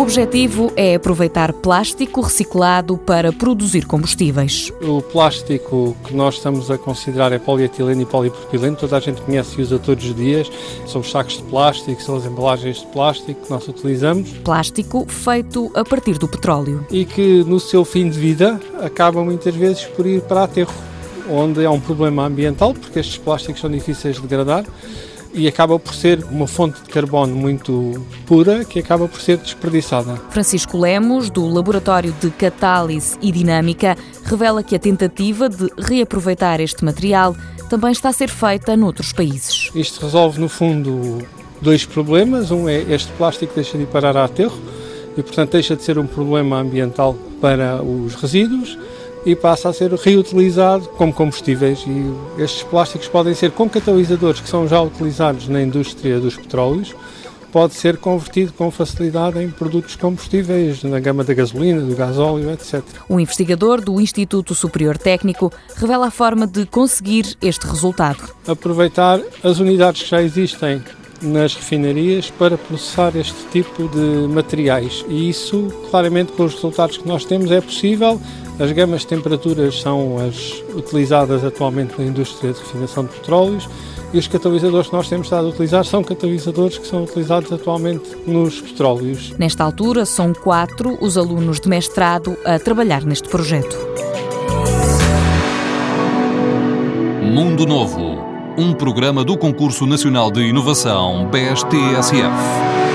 objetivo é aproveitar plástico reciclado para produzir combustíveis. O plástico que nós estamos a considerar é polietileno e polipropileno, toda a gente conhece e usa todos os dias. São os sacos de plástico, são as embalagens de plástico que nós utilizamos. Plástico feito a partir do petróleo. E que no seu fim de vida acaba muitas vezes por ir para aterro, onde há um problema ambiental, porque estes plásticos são difíceis de degradar e acaba por ser uma fonte de carbono muito pura que acaba por ser desperdiçada. Francisco Lemos, do Laboratório de Catálise e Dinâmica, revela que a tentativa de reaproveitar este material também está a ser feita noutros países. Isto resolve, no fundo, dois problemas. Um é este plástico deixa de parar a aterro e, portanto, deixa de ser um problema ambiental para os resíduos e passa a ser reutilizado como combustíveis e estes plásticos podem ser com catalisadores que são já utilizados na indústria dos petróleos, pode ser convertido com facilidade em produtos combustíveis na gama da gasolina, do gasóleo, etc. O investigador do Instituto Superior Técnico revela a forma de conseguir este resultado. Aproveitar as unidades que já existem nas refinarias para processar este tipo de materiais e isso, claramente, com os resultados que nós temos, é possível as gamas de temperaturas são as utilizadas atualmente na indústria de refinação de petróleos e os catalisadores que nós temos estado a utilizar são catalisadores que são utilizados atualmente nos petróleos. Nesta altura, são quatro os alunos de mestrado a trabalhar neste projeto. Mundo Novo, um programa do Concurso Nacional de Inovação BSTSF.